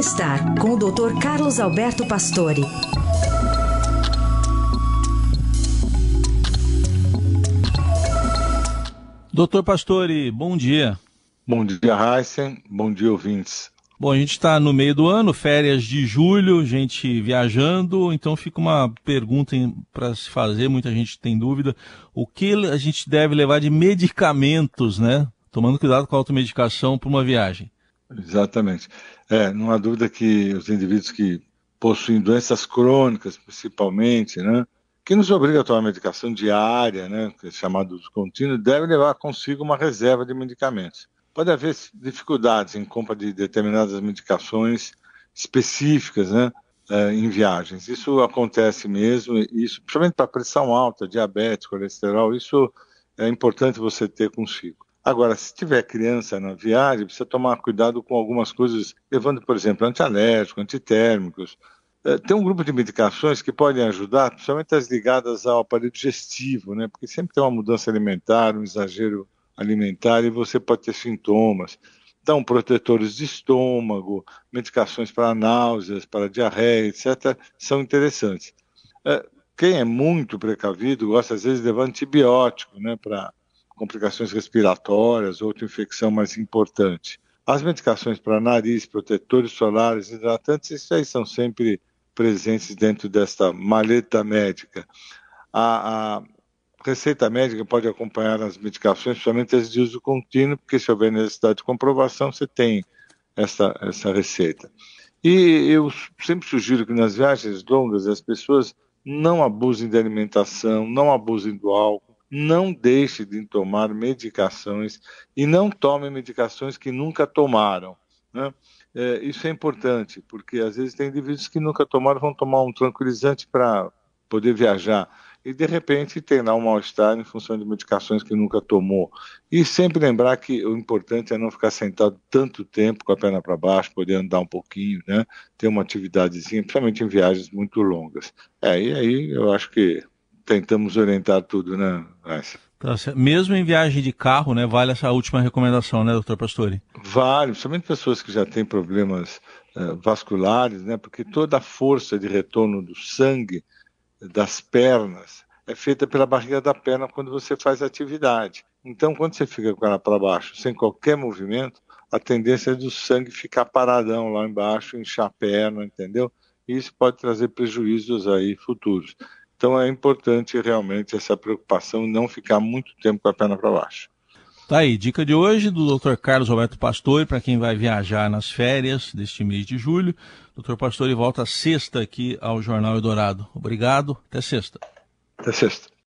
Bem-estar com o Dr. Carlos Alberto Pastore. Doutor Pastore, bom dia. Bom dia, Heisen. Bom dia, ouvintes. Bom, a gente está no meio do ano, férias de julho, gente viajando, então fica uma pergunta para se fazer, muita gente tem dúvida. O que a gente deve levar de medicamentos, né? Tomando cuidado com a automedicação para uma viagem. Exatamente. É, não há dúvida que os indivíduos que possuem doenças crônicas, principalmente, né, que nos obriga a tomar medicação diária, né, é chamado de contínuo, devem levar consigo uma reserva de medicamentos. Pode haver dificuldades em compra de determinadas medicações específicas, né, é, em viagens. Isso acontece mesmo, isso, principalmente para pressão alta, diabetes, colesterol, isso é importante você ter consigo. Agora, se tiver criança na viagem, precisa tomar cuidado com algumas coisas, levando, por exemplo, antialérgicos, antitérmicos. É, tem um grupo de medicações que podem ajudar, principalmente as ligadas ao aparelho digestivo, né? Porque sempre tem uma mudança alimentar, um exagero alimentar e você pode ter sintomas. Então, protetores de estômago, medicações para náuseas, para diarreia, etc., são interessantes. É, quem é muito precavido gosta, às vezes, de levar antibiótico, né? Para complicações respiratórias, outra infecção mais importante. As medicações para nariz, protetores solares, hidratantes, isso aí são sempre presentes dentro desta maleta médica. A, a receita médica pode acompanhar as medicações, principalmente as de uso contínuo, porque se houver necessidade de comprovação, você tem essa, essa receita. E eu sempre sugiro que nas viagens longas as pessoas não abusem da alimentação, não abusem do álcool, não deixe de tomar medicações e não tome medicações que nunca tomaram. Né? É, isso é importante, porque às vezes tem indivíduos que nunca tomaram, vão tomar um tranquilizante para poder viajar. E de repente tem lá um mal-estar em função de medicações que nunca tomou. E sempre lembrar que o importante é não ficar sentado tanto tempo com a perna para baixo, poder andar um pouquinho, né? ter uma atividadezinha, principalmente em viagens muito longas. É, e aí eu acho que tentamos orientar tudo, né, Tá Mesmo em viagem de carro, né, vale essa última recomendação, né, doutor Pastore? Vale, principalmente pessoas que já têm problemas uh, vasculares, né, porque toda a força de retorno do sangue das pernas é feita pela barriga da perna quando você faz atividade. Então, quando você fica com ela para baixo, sem qualquer movimento, a tendência é do sangue ficar paradão lá embaixo, inchar a perna, entendeu? E isso pode trazer prejuízos aí futuros. Então é importante realmente essa preocupação e não ficar muito tempo com a perna para baixo. Tá aí, dica de hoje do Dr. Carlos Roberto Pastore para quem vai viajar nas férias deste mês de julho. Dr. Pastore volta sexta aqui ao Jornal Eldorado. Obrigado, até sexta. Até sexta.